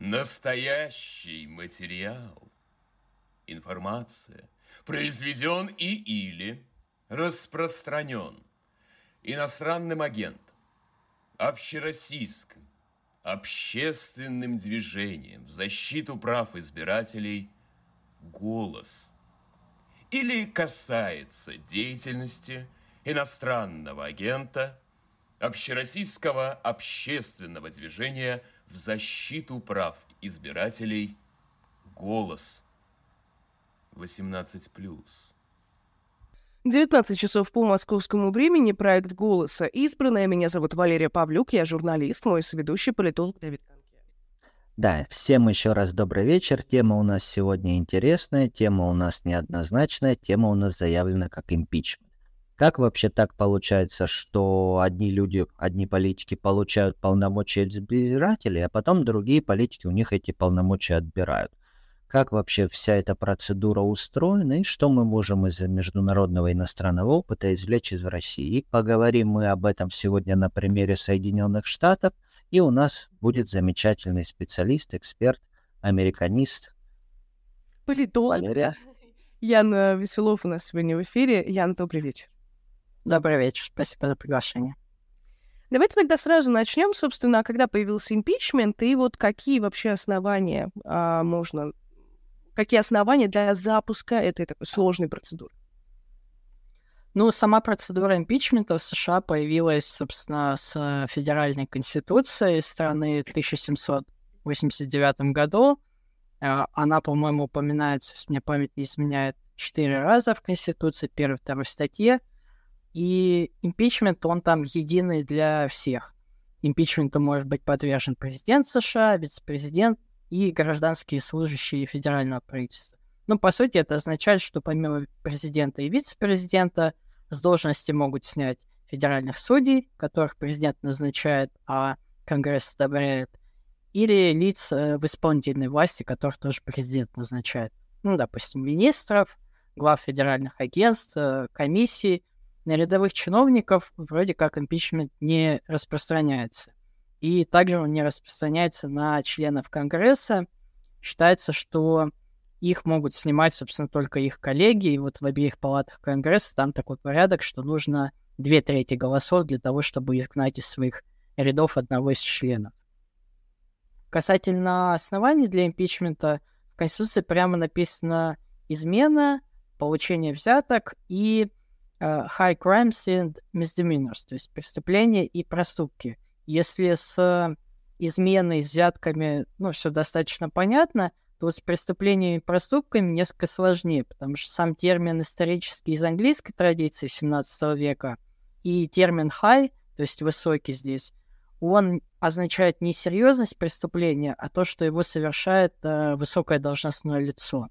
Настоящий материал, информация, произведен и или распространен иностранным агентом, общероссийским, общественным движением в защиту прав избирателей «Голос» или касается деятельности иностранного агента общероссийского общественного движения в защиту прав избирателей «Голос» 18+. 19 часов по московскому времени, проект «Голоса». Избранная, меня зовут Валерия Павлюк, я журналист, мой соведущий политолог Давид Конке. Да, всем еще раз добрый вечер. Тема у нас сегодня интересная, тема у нас неоднозначная, тема у нас заявлена как импичмент. Как вообще так получается, что одни люди, одни политики получают полномочия от избирателей, а потом другие политики у них эти полномочия отбирают? Как вообще вся эта процедура устроена и что мы можем из международного иностранного опыта извлечь из России? И поговорим мы об этом сегодня на примере Соединенных Штатов, и у нас будет замечательный специалист, эксперт, американист. Политолог. Валерия. Ян Веселов у нас сегодня в эфире. Ян, добрый вечер. Добрый вечер, спасибо за приглашение. Давайте тогда сразу начнем, собственно, когда появился импичмент и вот какие вообще основания а, можно, какие основания для запуска этой такой сложной процедуры? Ну, сама процедура импичмента в США появилась, собственно, с федеральной конституцией страны в 1789 году. А, она, по-моему, упоминается, если мне память не изменяет, четыре раза в Конституции, первой, второй статье. И импичмент, он там единый для всех. Импичменту может быть подвержен президент США, вице-президент и гражданские служащие федерального правительства. Ну, по сути, это означает, что помимо президента и вице-президента с должности могут снять федеральных судей, которых президент назначает, а Конгресс одобряет, или лиц э, в исполнительной власти, которых тоже президент назначает. Ну, допустим, министров, глав федеральных агентств, э, комиссий, на рядовых чиновников вроде как импичмент не распространяется. И также он не распространяется на членов Конгресса. Считается, что их могут снимать, собственно, только их коллеги. И вот в обеих палатах Конгресса там такой порядок, что нужно две трети голосов для того, чтобы изгнать из своих рядов одного из членов. Касательно оснований для импичмента, в Конституции прямо написано измена, получение взяток и high crimes and misdemeanors, то есть преступления и проступки. Если с изменой, взятками, ну, все достаточно понятно, то с преступлениями и проступками несколько сложнее, потому что сам термин исторический из английской традиции 17 века и термин high, то есть высокий здесь, он означает не серьезность преступления, а то, что его совершает э, высокое должностное лицо.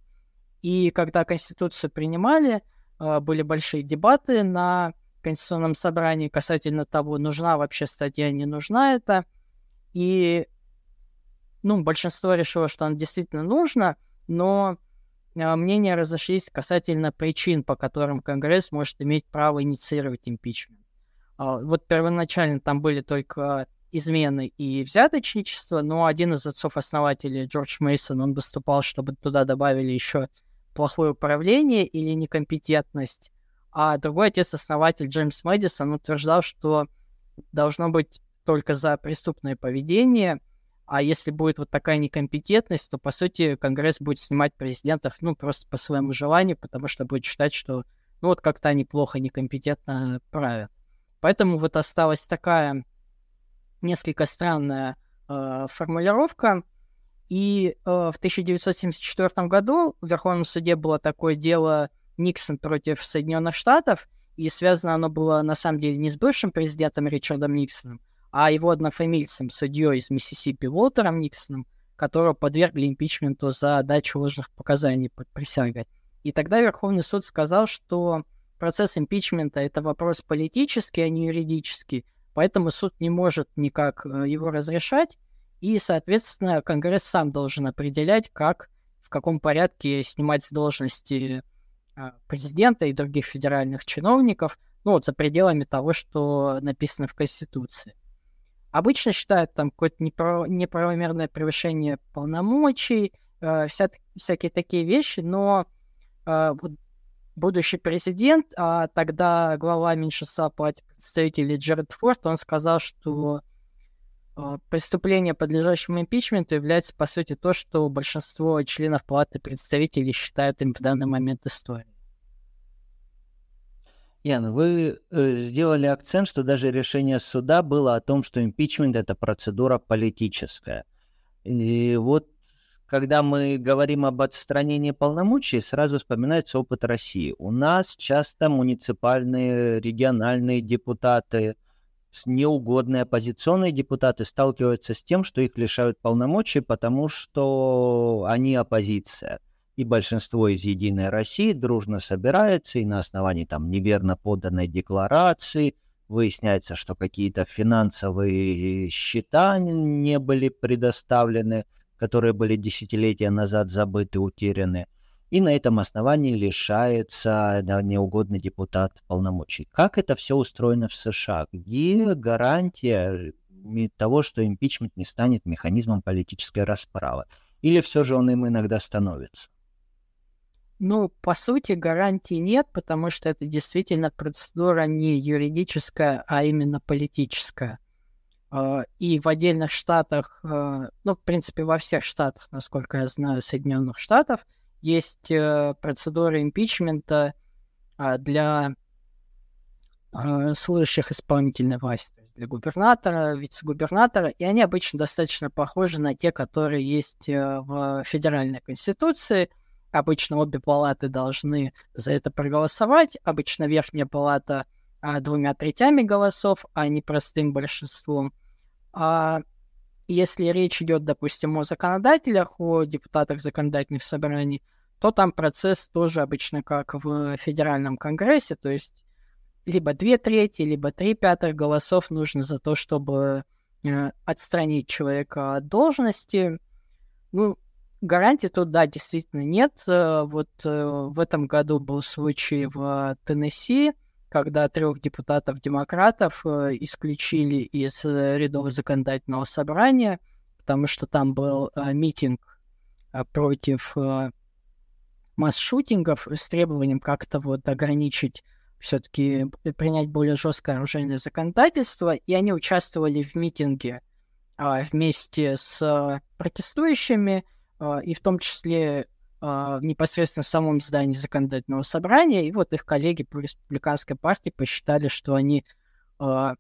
И когда Конституцию принимали, были большие дебаты на Конституционном собрании касательно того, нужна вообще статья, не нужна это. И ну, большинство решило, что она действительно нужна, но э, мнения разошлись касательно причин, по которым Конгресс может иметь право инициировать импичмент. Э, вот первоначально там были только измены и взяточничество, но один из отцов-основателей, Джордж Мейсон, он выступал, чтобы туда добавили еще плохое управление или некомпетентность, а другой отец-основатель Джеймс Мэдисон утверждал, что должно быть только за преступное поведение, а если будет вот такая некомпетентность, то, по сути, Конгресс будет снимать президентов, ну, просто по своему желанию, потому что будет считать, что, ну, вот как-то они плохо, некомпетентно правят. Поэтому вот осталась такая несколько странная э, формулировка, и э, в 1974 году в Верховном суде было такое дело Никсон против Соединенных Штатов, и связано оно было на самом деле не с бывшим президентом Ричардом Никсоном, а его однофамильцем, судьей из Миссисипи Уолтером Никсоном, которого подвергли импичменту за дачу ложных показаний под присягой. И тогда Верховный суд сказал, что процесс импичмента — это вопрос политический, а не юридический, поэтому суд не может никак э, его разрешать, и, соответственно, Конгресс сам должен определять, как, в каком порядке снимать с должности а, президента и других федеральных чиновников, ну вот за пределами того, что написано в Конституции. Обычно считают там какое-то неправ... неправомерное превышение полномочий, э, вся... всякие такие вещи, но э, вот будущий президент, а тогда глава меньшинства палаты представителей Джеред Форд, он сказал, что преступление, подлежащему импичменту, является, по сути, то, что большинство членов палаты представителей считают им в данный момент историей. Ян, вы э, сделали акцент, что даже решение суда было о том, что импичмент это процедура политическая. И вот когда мы говорим об отстранении полномочий, сразу вспоминается опыт России. У нас часто муниципальные, региональные депутаты, неугодные оппозиционные депутаты сталкиваются с тем, что их лишают полномочий, потому что они оппозиция. И большинство из «Единой России» дружно собирается, и на основании там неверно поданной декларации выясняется, что какие-то финансовые счета не были предоставлены, которые были десятилетия назад забыты, утеряны, и на этом основании лишается да, неугодный депутат полномочий. Как это все устроено в США? Где гарантия того, что импичмент не станет механизмом политической расправы? Или все же он им иногда становится? Ну, по сути, гарантии нет, потому что это действительно процедура не юридическая, а именно политическая. А, и в отдельных штатах, а, ну, в принципе, во всех штатах, насколько я знаю, Соединенных Штатов, есть э, процедура импичмента а, для служащих исполнительной власти, то есть для губернатора, вице-губернатора, и они обычно достаточно похожи на те, которые есть э, в федеральной конституции – Обычно обе палаты должны за это проголосовать. Обычно верхняя палата а, двумя третями голосов, а не простым большинством. А если речь идет, допустим, о законодателях, о депутатах законодательных собраний, то там процесс тоже обычно как в федеральном конгрессе, то есть либо две трети, либо три пятых голосов нужно за то, чтобы э, отстранить человека от должности. Ну, Гарантий тут, да, действительно нет. Э, вот э, в этом году был случай в Теннесси, когда трех депутатов-демократов э, исключили из рядов законодательного собрания, потому что там был митинг против масс-шутингов с требованием как-то вот ограничить все-таки принять более жесткое оружейное законодательство, и они участвовали в митинге а, вместе с протестующими, а, и в том числе непосредственно в самом здании законодательного собрания, и вот их коллеги по республиканской партии посчитали, что они а,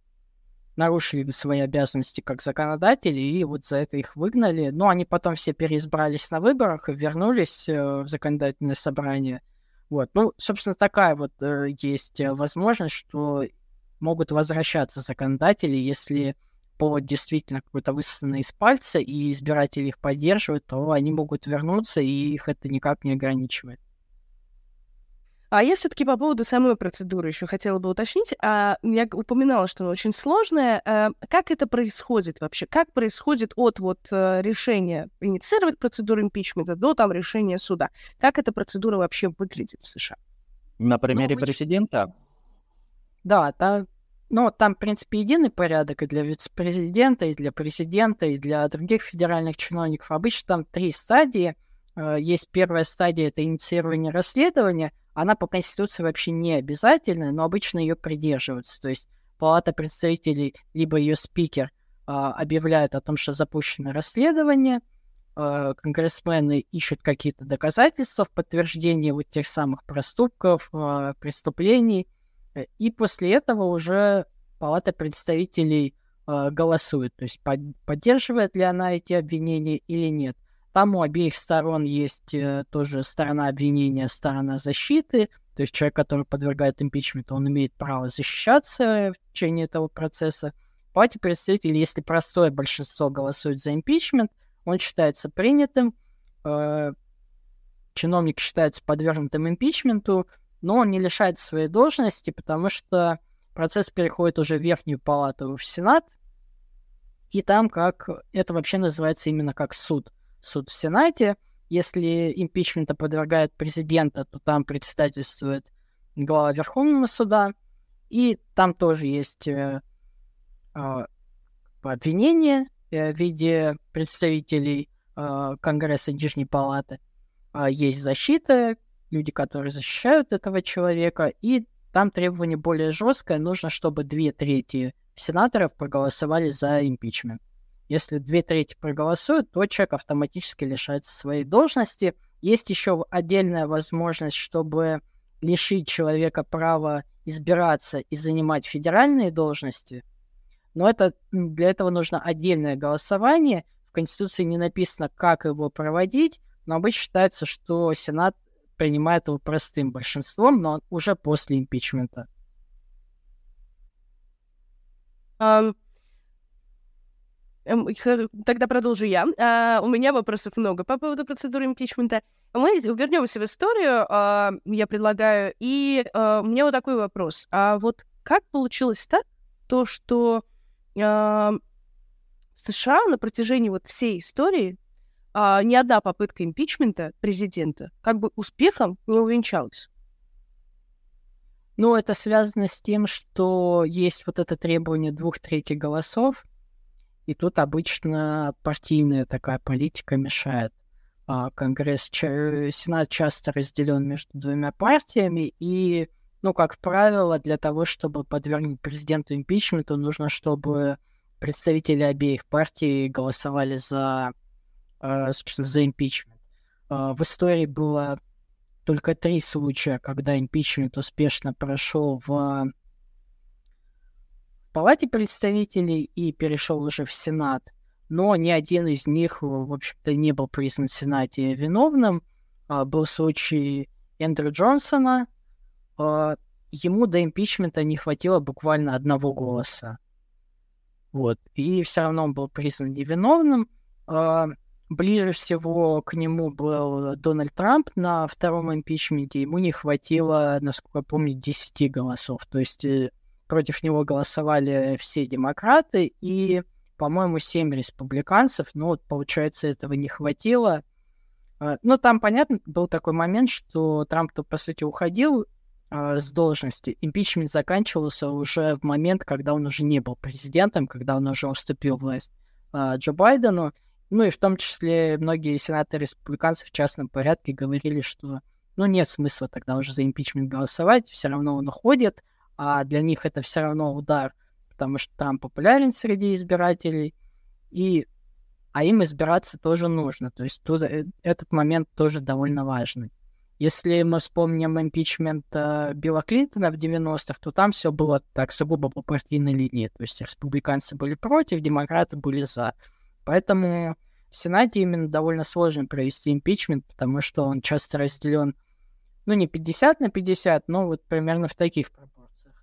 нарушили свои обязанности как законодатели, и вот за это их выгнали. Но они потом все переизбрались на выборах и вернулись э, в законодательное собрание. Вот, ну, собственно, такая вот э, есть э, возможность, что могут возвращаться законодатели, если повод действительно какой-то высосанный из пальца, и избиратели их поддерживают, то они могут вернуться, и их это никак не ограничивает. А я все-таки по поводу самой процедуры еще хотела бы уточнить. А, я упоминала, что она очень сложная. А, как это происходит вообще? Как происходит от вот э, решения инициировать процедуру импичмента до там решения суда? Как эта процедура вообще выглядит в США? На примере ну, президента? Да, там ну, там, в принципе, единый порядок и для вице-президента, и для президента, и для других федеральных чиновников. Обычно там три стадии. Э, есть первая стадия — это инициирование расследования. Она по Конституции вообще не обязательная, но обычно ее придерживаются. То есть Палата представителей, либо ее спикер а, объявляют о том, что запущено расследование, а, конгрессмены ищут какие-то доказательства в подтверждение вот тех самых проступков, а, преступлений — Э, и после этого уже Палата представителей э, голосует, то есть под, поддерживает ли она эти обвинения или нет. Там у обеих сторон есть э, тоже сторона обвинения, сторона защиты, то есть человек, который подвергает импичменту, он имеет право защищаться в течение этого процесса. В Палате представителей, если простое большинство голосует за импичмент, он считается принятым, э, чиновник считается подвергнутым импичменту, но он не лишается своей должности, потому что процесс переходит уже в верхнюю палату, в Сенат, и там как это вообще называется именно как суд. Суд в Сенате. Если импичмента подвергает президента, то там председательствует глава Верховного суда, и там тоже есть э, э, обвинения э, в виде представителей э, Конгресса Нижней Палаты, э, есть защита, люди, которые защищают этого человека, и там требование более жесткое, нужно, чтобы две трети сенаторов проголосовали за импичмент. Если две трети проголосуют, то человек автоматически лишается своей должности. Есть еще отдельная возможность, чтобы лишить человека права избираться и занимать федеральные должности. Но это, для этого нужно отдельное голосование. В Конституции не написано, как его проводить, но обычно считается, что Сенат принимает его простым большинством, но уже после импичмента. Um, Тогда продолжу я. Uh, у меня вопросов много по поводу процедуры импичмента. Мы вернемся в историю, uh, я предлагаю. И uh, у меня вот такой вопрос. А вот как получилось так, то, что в США на протяжении вот всей истории ни одна попытка импичмента президента как бы успехом не увенчалась? Ну, это связано с тем, что есть вот это требование двух третий голосов, и тут обычно партийная такая политика мешает. А Конгресс, Сенат часто разделен между двумя партиями, и, ну, как правило, для того, чтобы подвергнуть президенту импичменту, нужно, чтобы представители обеих партий голосовали за, э, собственно, за импичмент. Э, в истории было только три случая, когда импичмент успешно прошел в, Палате представителей и перешел уже в Сенат. Но ни один из них, в общем-то, не был признан в Сенате виновным. А, был случай Эндрю Джонсона. Ему до импичмента не хватило буквально одного голоса. Вот. И все равно он был признан невиновным. А, Ближе всего к нему был Дональд Трамп на втором импичменте. Ему не хватило, насколько я помню, 10 голосов. То есть э, против него голосовали все демократы и, по-моему, 7 республиканцев. Ну вот, получается, этого не хватило. А, ну, там, понятно, был такой момент, что Трамп-то, по сути, уходил э, с должности. Импичмент заканчивался уже в момент, когда он уже не был президентом, когда он уже уступил власть э, Джо Байдену. Ну и в том числе многие сенаторы республиканцев в частном порядке говорили, что ну нет смысла тогда уже за импичмент голосовать, все равно он уходит, а для них это все равно удар, потому что Трамп популярен среди избирателей, и а им избираться тоже нужно. То есть тут э, этот момент тоже довольно важный. Если мы вспомним импичмент э, Билла Клинтона в 90-х, то там все было так сугубо по партийной линии. То есть республиканцы были против, демократы были за. Поэтому в Сенате именно довольно сложно провести импичмент, потому что он часто разделен, ну, не 50 на 50, но вот примерно в таких пропорциях.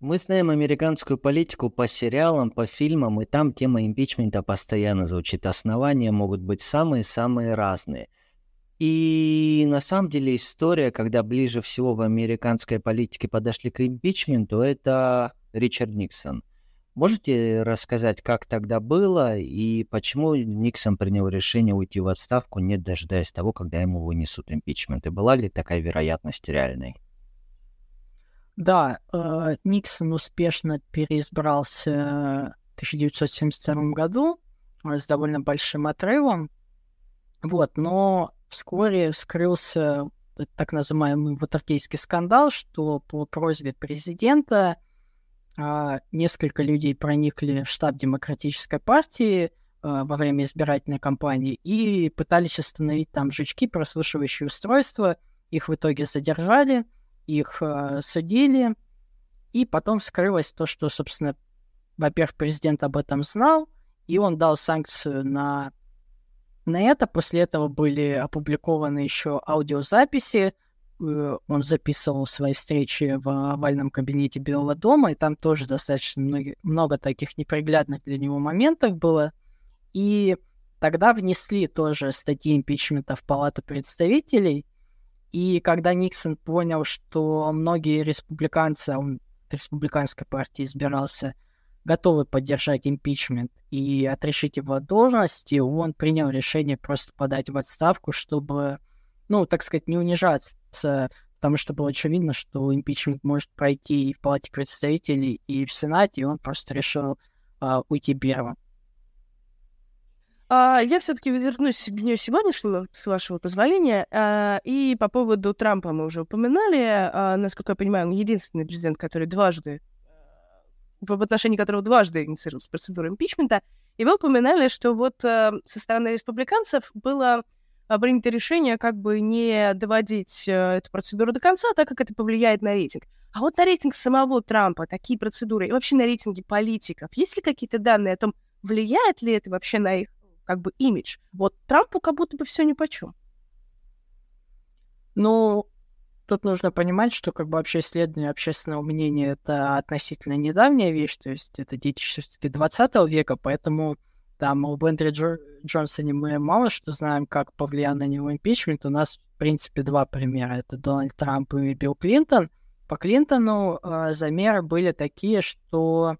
Мы знаем американскую политику по сериалам, по фильмам, и там тема импичмента постоянно звучит. Основания могут быть самые-самые разные. И на самом деле история, когда ближе всего в американской политике подошли к импичменту, это Ричард Никсон – Можете рассказать, как тогда было и почему Никсон принял решение уйти в отставку, не дожидаясь того, когда ему вынесут импичмент? И была ли такая вероятность реальной? Да, э, Никсон успешно переизбрался в 1972 году э, с довольно большим отрывом. Вот, но вскоре вскрылся так называемый ватергейский скандал, что по просьбе президента несколько людей проникли в штаб Демократической партии а, во время избирательной кампании и пытались остановить там жучки, прослушивающие устройства. Их в итоге задержали, их а, судили, и потом вскрылось то, что, собственно, во-первых, президент об этом знал, и он дал санкцию на, на это. После этого были опубликованы еще аудиозаписи он записывал свои встречи в овальном кабинете Белого дома, и там тоже достаточно много, много таких неприглядных для него моментов было. И тогда внесли тоже статьи импичмента в Палату представителей, и когда Никсон понял, что многие республиканцы, а он от республиканской партии избирался, готовы поддержать импичмент и отрешить его от должности, он принял решение просто подать в отставку, чтобы, ну, так сказать, не унижаться потому что было очевидно, что импичмент может пройти и в Палате представителей, и в Сенате, и он просто решил а, уйти первым. А, я все-таки вернусь к дню сегодняшнему, с вашего позволения. А, и по поводу Трампа мы уже упоминали. А, насколько я понимаю, он единственный президент, который дважды, в отношении которого дважды инициировалась процедура импичмента. И вы упоминали, что вот со стороны республиканцев было принято решение как бы не доводить эту процедуру до конца, так как это повлияет на рейтинг. А вот на рейтинг самого Трампа, такие процедуры, и вообще на рейтинги политиков, есть ли какие-то данные о том, влияет ли это вообще на их как бы имидж. Вот Трампу как будто бы все ни по чем. Ну, тут нужно понимать, что как бы вообще исследование общественного мнения это относительно недавняя вещь, то есть это детище все-таки 20 века, поэтому там об Эндре Джо- Джонсоне мы мало что знаем, как повлиял на него импичмент. У нас, в принципе, два примера. Это Дональд Трамп и Билл Клинтон. По Клинтону э, замеры были такие, что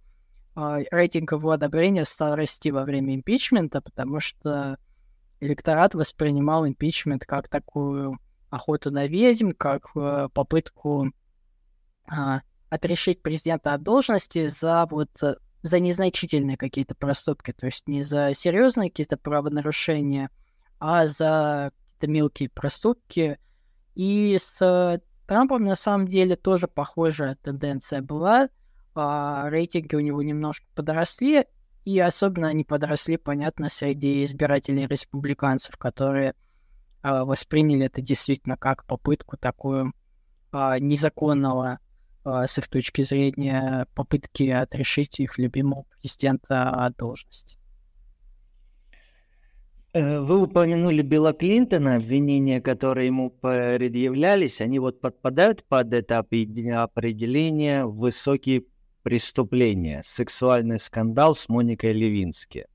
а, рейтинг его одобрения стал расти во время импичмента, потому что электорат воспринимал импичмент как такую охоту на ведьм, как э, попытку а, отрешить президента от должности за вот э, за незначительные какие-то проступки, то есть не за серьезные какие-то правонарушения, а за какие-то мелкие проступки. И с Трампом на самом деле тоже похожая тенденция была а, рейтинги у него немножко подросли, и особенно они подросли, понятно, среди избирателей республиканцев, которые а, восприняли это действительно как попытку такую а, незаконного, с их точки зрения, попытки отрешить их любимого президента от должности. Э, вы упомянули Билла Клинтона, обвинения, которые ему предъявлялись, они вот подпадают под это определение высокий преступление, сексуальный скандал с Моникой Левински.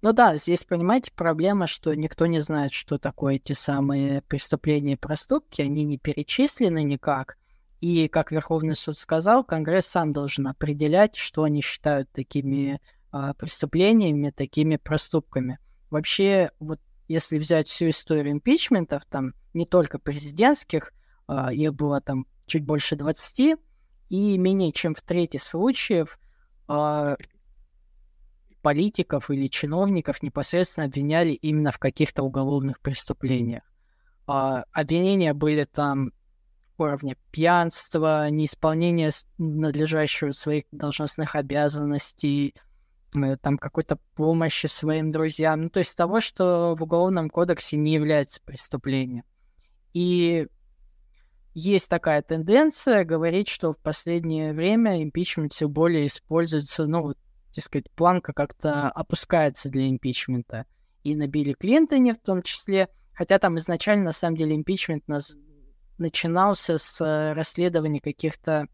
Ну да, здесь, понимаете, проблема, что никто не знает, что такое эти самые преступления и проступки, они не перечислены никак. И, как Верховный суд сказал, Конгресс сам должен определять, что они считают такими а, преступлениями, такими проступками. Вообще, вот если взять всю историю импичментов, там не только президентских, а, их было там чуть больше 20, и менее чем в трети случаев э, политиков или чиновников непосредственно обвиняли именно в каких-то уголовных преступлениях. Э, обвинения были там уровня пьянства, неисполнения надлежащего своих должностных обязанностей, э, там какой-то помощи своим друзьям, ну то есть того, что в Уголовном кодексе не является преступлением. И есть такая тенденция говорить, что в последнее время импичмент все более используется, ну, вот, так сказать, планка как-то опускается для импичмента. И на Билли Клинтоне в том числе. Хотя там изначально, на самом деле, импичмент нас... начинался с э, расследования каких-то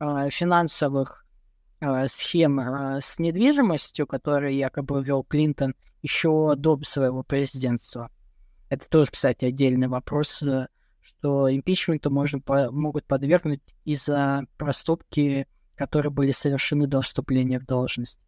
э, финансовых э, схем э, с недвижимостью, которые якобы вел Клинтон еще до своего президентства. Это тоже, кстати, отдельный вопрос, э, что импичменту можно, могут подвергнуть из-за проступки, которые были совершены до вступления в должность.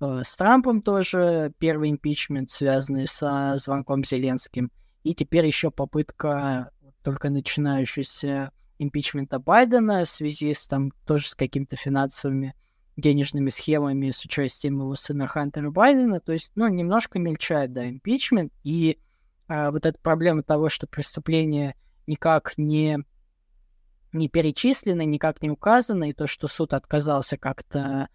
Э, с Трампом тоже первый импичмент, связанный со звонком Зеленским. И теперь еще попытка только начинающегося импичмента Байдена в связи с там тоже с какими-то финансовыми денежными схемами с участием его сына Хантера Байдена. То есть, ну, немножко мельчает, да, импичмент. И а, вот эта проблема того, что преступление никак не, не перечислено, никак не указано, и то, что суд отказался как-то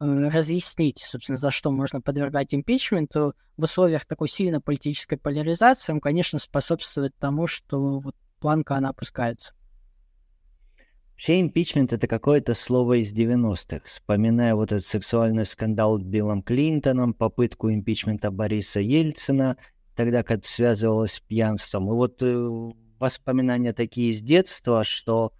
э, разъяснить, собственно, за что можно подвергать импичменту, в условиях такой сильной политической поляризации, он, конечно, способствует тому, что вот планка, она опускается. Вообще импичмент это какое-то слово из 90-х. Вспоминая вот этот сексуальный скандал с Биллом Клинтоном, попытку импичмента Бориса Ельцина, тогда как связывалось с пьянством. И вот э, воспоминания такие из детства, что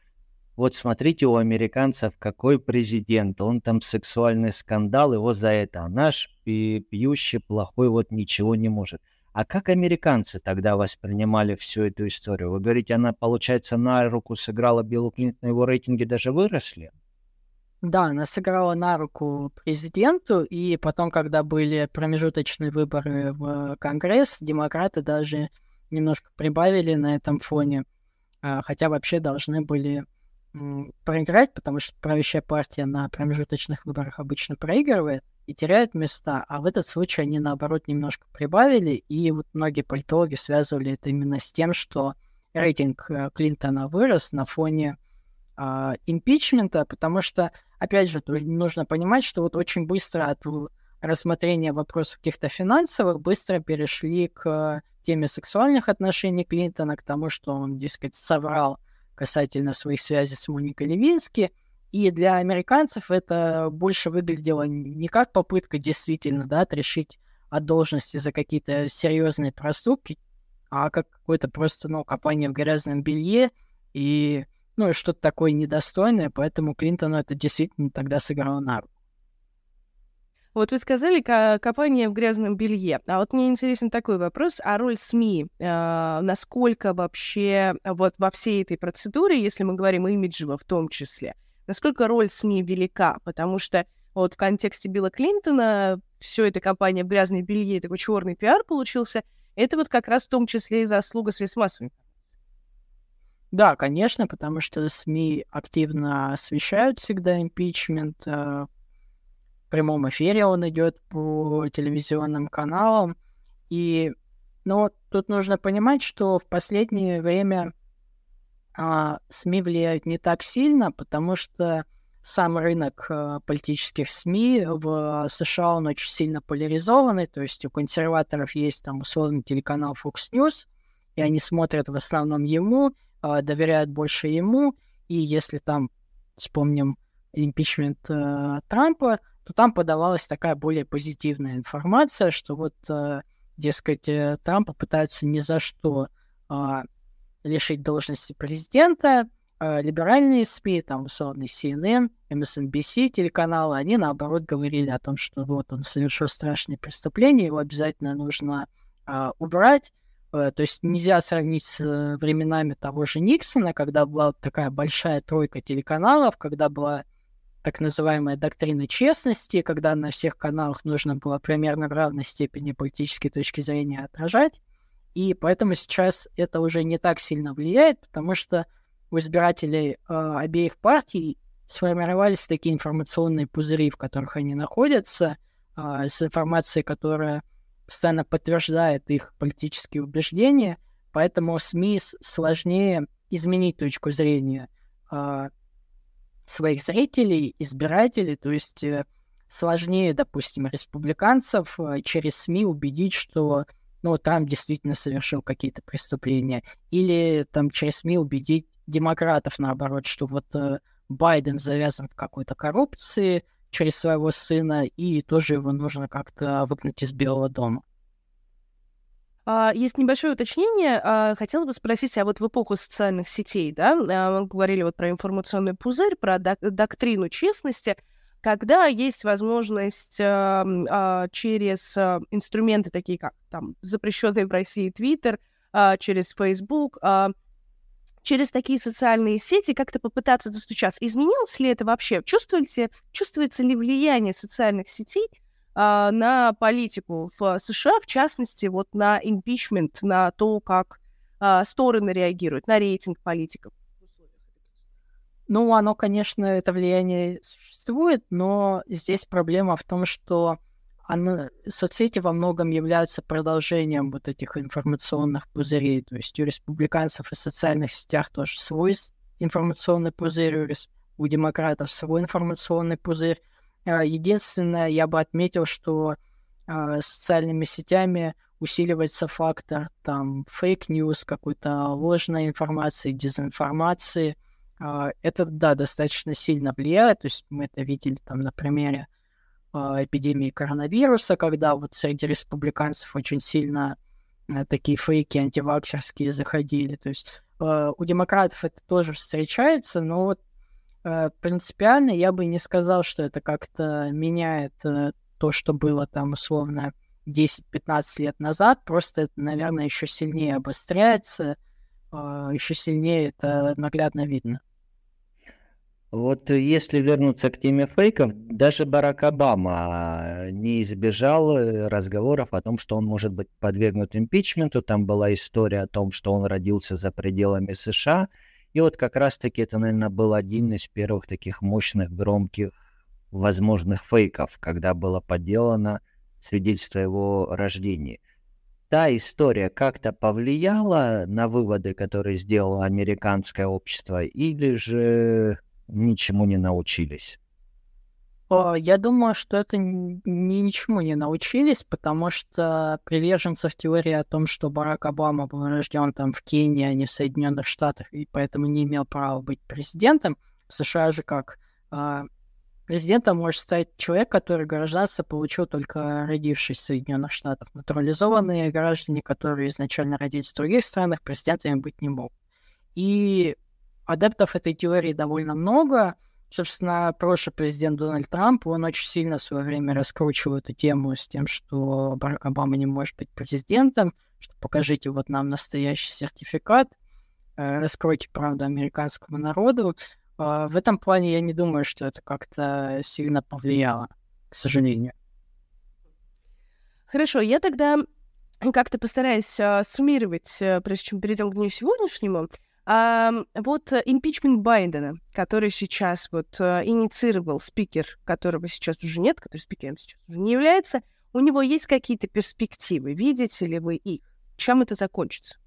вот смотрите у американцев какой президент, он там сексуальный скандал, его за это, а наш пьющий плохой вот ничего не может. А как американцы тогда воспринимали всю эту историю? Вы говорите, она, получается, на руку сыграла Биллу Клинтону, его рейтинги даже выросли? Да, она сыграла на руку президенту, и потом, когда были промежуточные выборы в Конгресс, демократы даже немножко прибавили на этом фоне а, хотя вообще должны были проиграть, потому что правящая партия на промежуточных выборах обычно проигрывает и теряет места, а в этот случай они, наоборот, немножко прибавили, и вот многие политологи связывали это именно с тем, что рейтинг э, Клинтона вырос на фоне э, импичмента, потому что, опять же, нужно понимать, что вот очень быстро от рассмотрения вопросов каких-то финансовых быстро перешли к теме сексуальных отношений Клинтона, к тому, что он, дескать, соврал касательно своих связей с Моникой Левински. И для американцев это больше выглядело не как попытка действительно да, отрешить от должности за какие-то серьезные проступки, а как какое-то просто, ну, копание в грязном белье и, ну, что-то такое недостойное, поэтому Клинтону это действительно тогда сыграло на руку. Вот вы сказали копание в грязном белье. А вот мне интересен такой вопрос. А роль СМИ, э, насколько вообще вот во всей этой процедуре, если мы говорим имиджево в том числе, насколько роль СМИ велика? Потому что вот в контексте Билла Клинтона все это копание в грязной белье, такой черный пиар получился. Это вот как раз в том числе и заслуга средств массовой да, конечно, потому что СМИ активно освещают всегда импичмент, э, прямом эфире он идет по телевизионным каналам. И, но тут нужно понимать, что в последнее время а, СМИ влияют не так сильно, потому что сам рынок а, политических СМИ в США, он очень сильно поляризованный, то есть у консерваторов есть там условный телеканал Fox News, и они смотрят в основном ему, а, доверяют больше ему, и если там, вспомним импичмент а, Трампа, то там подавалась такая более позитивная информация, что вот, э, дескать, Трампа пытаются ни за что а, лишить должности президента, а либеральные СМИ, там, условно, CNN, MSNBC телеканалы, они, наоборот, говорили о том, что вот он совершил страшное преступление, его обязательно нужно а, убрать. А, то есть нельзя сравнить с временами того же Никсона, когда была такая большая тройка телеканалов, когда была так называемая доктрина честности, когда на всех каналах нужно было примерно в равной степени политической точки зрения отражать. И поэтому сейчас это уже не так сильно влияет, потому что у избирателей э, обеих партий сформировались такие информационные пузыри, в которых они находятся, э, с информацией, которая постоянно подтверждает их политические убеждения, поэтому СМИ сложнее изменить точку зрения э, своих зрителей, избирателей, то есть э, сложнее, допустим, республиканцев э, через СМИ убедить, что ну, Трамп действительно совершил какие-то преступления. Или там через СМИ убедить демократов, наоборот, что вот э, Байден завязан в какой-то коррупции через своего сына, и тоже его нужно как-то выгнать из Белого дома. А, есть небольшое уточнение. А, хотела бы спросить, а вот в эпоху социальных сетей, да, а, мы говорили вот про информационный пузырь, про док- доктрину честности, когда есть возможность через инструменты такие, как там запрещенный в России Твиттер, через Facebook, через такие социальные сети как-то попытаться достучаться. Изменилось ли это вообще? Чувствуете, чувствуется ли влияние социальных сетей а, на политику в США, в частности, вот на импичмент, на то, как а, стороны реагируют, на рейтинг политиков. Ну, оно, конечно, это влияние существует, но здесь проблема в том, что оно, соцсети во многом являются продолжением вот этих информационных пузырей. То есть у республиканцев и социальных сетях тоже свой информационный пузырь, у, демократов свой информационный пузырь. А, единственное, я бы отметил, что э, социальными сетями усиливается фактор там fake news, какой-то ложной информации, дезинформации. Э, это, да, достаточно сильно влияет. То есть мы это видели там на примере э, эпидемии коронавируса, когда вот среди республиканцев очень сильно э, такие фейки антиваксерские заходили. То есть э, у демократов это тоже встречается, но вот Э, принципиально я бы не сказал, что это как-то меняет э, то, что было там условно 10-15 лет назад. Просто это, наверное, еще сильнее обостряется, еще сильнее это наглядно видно. Вот если вернуться к теме фейков, даже Барак Обама не избежал э, разговоров о том, что он может быть подвергнут импичменту. Там была история о том, что он родился за пределами США. И вот как раз-таки это, наверное, был один из первых таких мощных, громких, возможных фейков, когда было подделано свидетельство его рождения. Та история как-то повлияла на выводы, которые сделало американское общество, или же ничему не научились? Я думаю, что это ни ничему не научились, потому что приверженцев теории о том, что Барак Обама был рожден там в Кении, а не в Соединенных Штатах, и поэтому не имел права быть президентом, в США же как а, президентом может стать человек, который гражданство получил только родившись в Соединенных Штатах. Натурализованные граждане, которые изначально родились в других странах, президентами быть не могут. И адептов этой теории довольно много. Собственно, прошлый президент Дональд Трамп, он очень сильно в свое время раскручивал эту тему с тем, что Барак Обама не может быть президентом, что покажите вот нам настоящий сертификат, э, раскройте правду американскому народу. А, в этом плане я не думаю, что это как-то сильно повлияло, к сожалению. Хорошо, я тогда как-то постараюсь а, суммировать, а, прежде чем перейдем к дню сегодняшнему. А, вот импичмент Байдена, который сейчас вот а, инициировал спикер, которого сейчас уже нет, который спикером сейчас уже не является, у него есть какие-то перспективы? Видите ли вы их? Чем это закончится?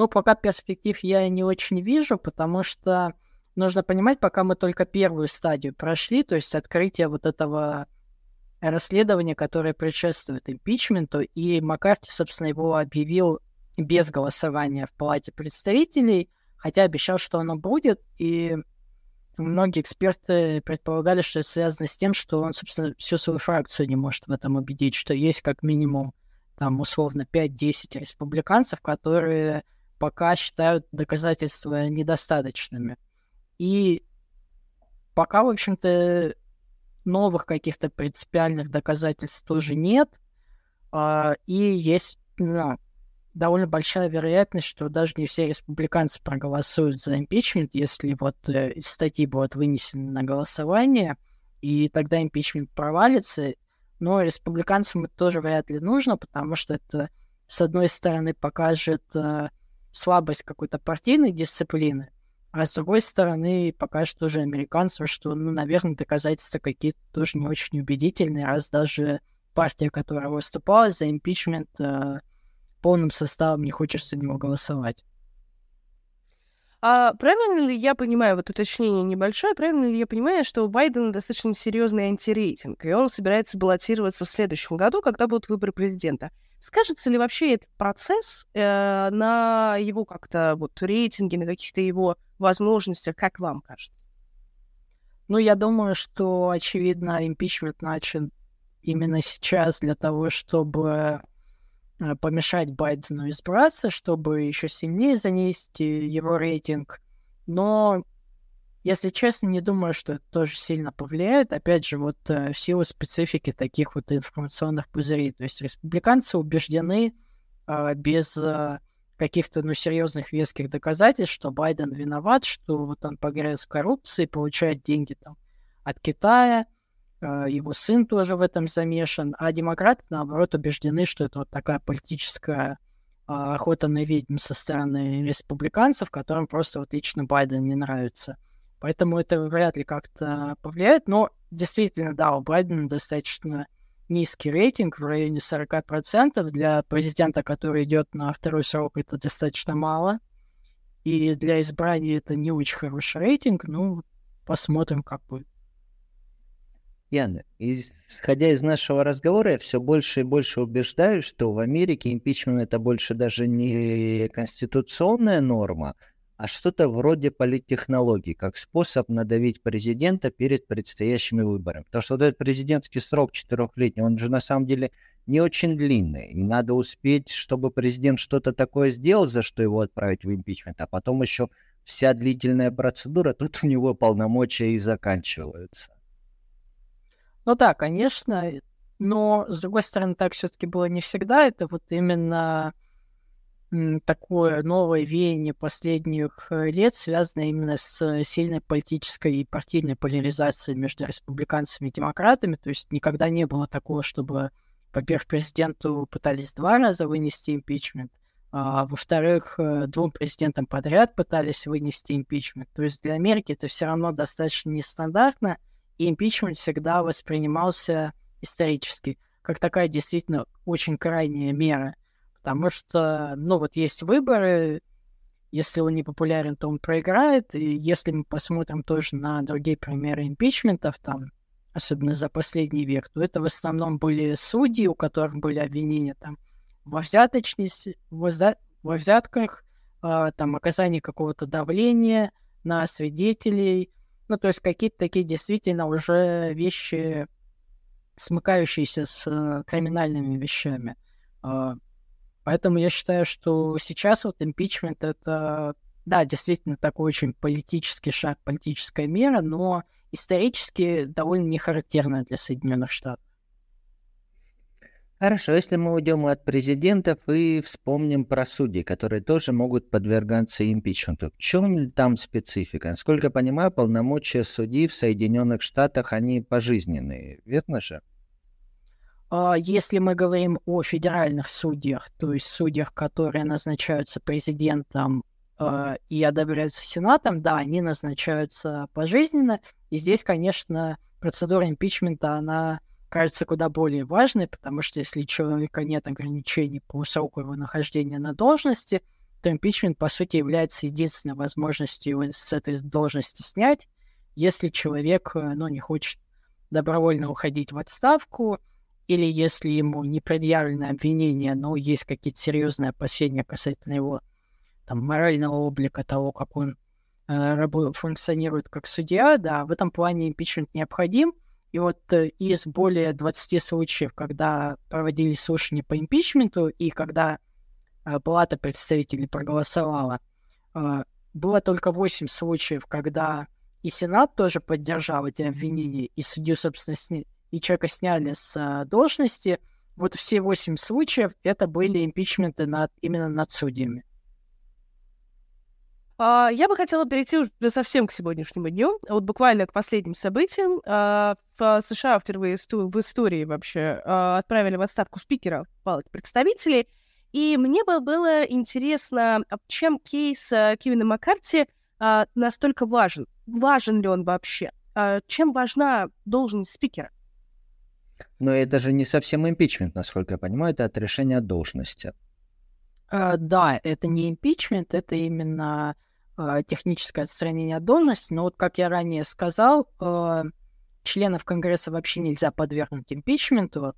Ну, пока перспектив я не очень вижу, потому что нужно понимать, пока мы только первую стадию прошли, то есть открытие вот этого расследования, которое предшествует импичменту, и Маккарти, собственно, его объявил без голосования в Палате представителей, хотя обещал, что оно будет, и многие эксперты предполагали, что это связано с тем, что он, собственно, всю свою фракцию не может в этом убедить, что есть как минимум там условно 5-10 республиканцев, которые пока считают доказательства недостаточными. И пока, в общем-то, новых каких-то принципиальных доказательств тоже нет. А, и есть ну, довольно большая вероятность, что даже не все республиканцы проголосуют за импичмент, если вот э, статьи будут вынесены на голосование, и тогда импичмент провалится. Но республиканцам это тоже вряд ли нужно, потому что это, с одной стороны, покажет э, слабость какой-то партийной дисциплины, а с другой стороны, покажет тоже американцам, что, ну, наверное, доказательства какие-то тоже не очень убедительные, раз даже партия, которая выступала за импичмент, э, полным составом не хочешь за него голосовать. А правильно ли я понимаю, вот уточнение небольшое, правильно ли я понимаю, что у Байдена достаточно серьезный антирейтинг, и он собирается баллотироваться в следующем году, когда будут выборы президента? Скажется ли вообще этот процесс э, на его как-то вот рейтинге, на каких-то его возможностях, как вам кажется? Ну, я думаю, что, очевидно, импичмент начат именно сейчас для того, чтобы Э, помешать Байдену избраться, чтобы еще сильнее занести его рейтинг. Но, если честно, не думаю, что это тоже сильно повлияет. Опять же, вот э, в силу специфики таких вот информационных пузырей. То есть республиканцы убеждены э, без каких-то, ну, серьезных веских доказательств, что Байден виноват, что вот он погряз в коррупции, получает деньги там от Китая, а, его сын тоже в этом замешан, а демократы, наоборот, убеждены, что это вот такая политическая а, охота на ведьм со стороны республиканцев, которым просто вот лично Байден не нравится. Поэтому это вряд ли как-то повлияет, но действительно, да, у Байдена достаточно низкий рейтинг в районе 40%. Для президента, который идет на второй срок, это достаточно мало. И для избрания это не очень хороший рейтинг. Ну, посмотрим, как будет. Яна, исходя из нашего разговора, я все больше и больше убеждаюсь, что в Америке импичмент это больше даже не конституционная норма, а что-то вроде политтехнологий, как способ надавить президента перед предстоящими выборами. Потому что вот этот президентский срок четырехлетний, он же на самом деле не очень длинный. И надо успеть, чтобы президент что-то такое сделал, за что его отправить в импичмент, а потом еще вся длительная процедура, тут у него полномочия и заканчиваются. Ну да, конечно, но, с другой стороны, так все-таки было не всегда. Это вот именно такое новое веяние последних э, лет, связанное именно с сильной политической и партийной поляризацией между республиканцами и демократами. То есть никогда не было такого, чтобы, во-первых, президенту пытались два раза вынести импичмент, а во-вторых, э, двум президентам подряд пытались вынести импичмент. То есть для Америки это все равно достаточно нестандартно, и импичмент всегда воспринимался исторически как такая действительно очень крайняя мера. Потому что, ну вот есть выборы, если он не популярен, то он проиграет. И если мы посмотрим тоже на другие примеры импичментов, там, особенно за последний век, то это в основном были судьи, у которых были обвинения там во взяточности, во, взя... во взятках, э, там, оказании какого-то давления на свидетелей. Ну, то есть какие-то такие действительно уже вещи, смыкающиеся с э, криминальными вещами. Э, Поэтому я считаю, что сейчас вот импичмент это, да, действительно такой очень политический шаг, политическая мера, но исторически довольно не характерная для Соединенных Штатов. Хорошо, если мы уйдем от президентов и вспомним про судей, которые тоже могут подвергаться импичменту. В чем там специфика? Насколько я понимаю, полномочия судей в Соединенных Штатах, они пожизненные, верно же? А, если мы говорим о федеральных судьях, то есть судьях, которые назначаются президентом э, и одобряются Сенатом, да, они назначаются пожизненно. И здесь, конечно, процедура импичмента, она кажется куда более важной, потому что если у человека нет ограничений по сроку его нахождения на должности, то импичмент, по сути, является единственной возможностью его с этой должности снять, если человек э, ну, не хочет добровольно уходить в отставку, или если ему не предъявлены обвинения, но есть какие-то серьезные опасения касательно его там, морального облика, того, как он э, функционирует как судья, да, в этом плане импичмент необходим. И вот э, из более 20 случаев, когда проводились слушания по импичменту, и когда э, Палата представителей проголосовала, э, было только 8 случаев, когда и Сенат тоже поддержал эти обвинения, и судью, собственно, сни и человека сняли с а, должности, вот все восемь случаев это были импичменты над, именно над судьями. А, я бы хотела перейти уже совсем к сегодняшнему дню, вот буквально к последним событиям. А, в США впервые в истории вообще отправили в отставку спикера Палаты представителей, и мне бы было интересно, чем кейс Кевина Маккарти настолько важен? Важен ли он вообще? Чем важна должность спикера? Но это же не совсем импичмент, насколько я понимаю, это отрешение от должности. Uh, да, это не импичмент, это именно uh, техническое отстранение от должности. Но вот, как я ранее сказал, uh, членов Конгресса вообще нельзя подвергнуть импичменту.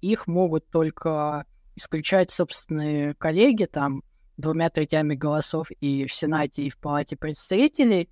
Их могут только исключать собственные коллеги, там, двумя третями голосов и в Сенате, и в Палате представителей.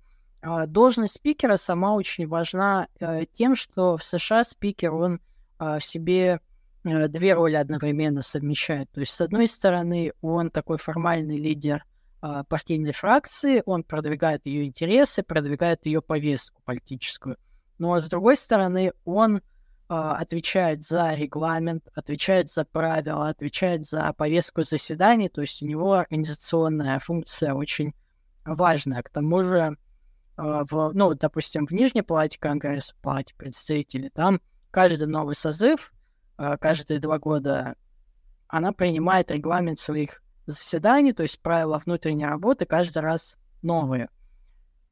Должность спикера сама очень важна тем, что в США спикер, он а, в себе э, две роли одновременно совмещает. То есть, с одной стороны, он такой формальный лидер а, партийной фракции, он продвигает ее интересы, продвигает ее повестку политическую. Но с другой стороны, он а, отвечает за регламент, отвечает за правила, отвечает за повестку заседаний, то есть у него организационная функция очень важная. К тому же, в, ну, допустим, в Нижней палате Конгресса, палате представителей, там каждый новый созыв, а, каждые два года, она принимает регламент своих заседаний, то есть правила внутренней работы каждый раз новые.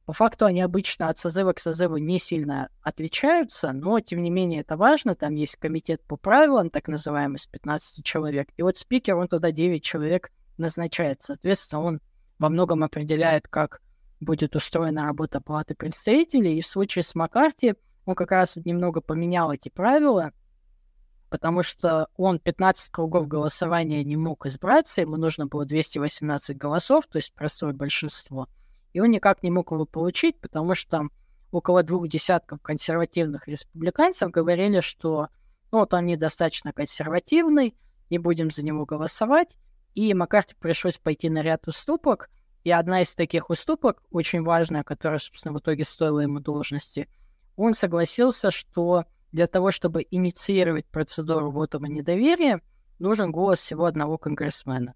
По факту они обычно от созыва к созыву не сильно отличаются, но тем не менее это важно. Там есть комитет по правилам, так называемый, с 15 человек. И вот спикер, он туда 9 человек назначает. Соответственно, он во многом определяет, как будет устроена работа палаты представителей. И в случае с Маккарти он как раз немного поменял эти правила, потому что он 15 кругов голосования не мог избраться, ему нужно было 218 голосов, то есть простое большинство, и он никак не мог его получить, потому что около двух десятков консервативных республиканцев говорили, что ну, вот он недостаточно консервативный, не будем за него голосовать, и Маккарти пришлось пойти на ряд уступок, и одна из таких уступок, очень важная, которая, собственно, в итоге стоила ему должности – он согласился, что для того, чтобы инициировать процедуру вотума недоверия, нужен голос всего одного конгрессмена.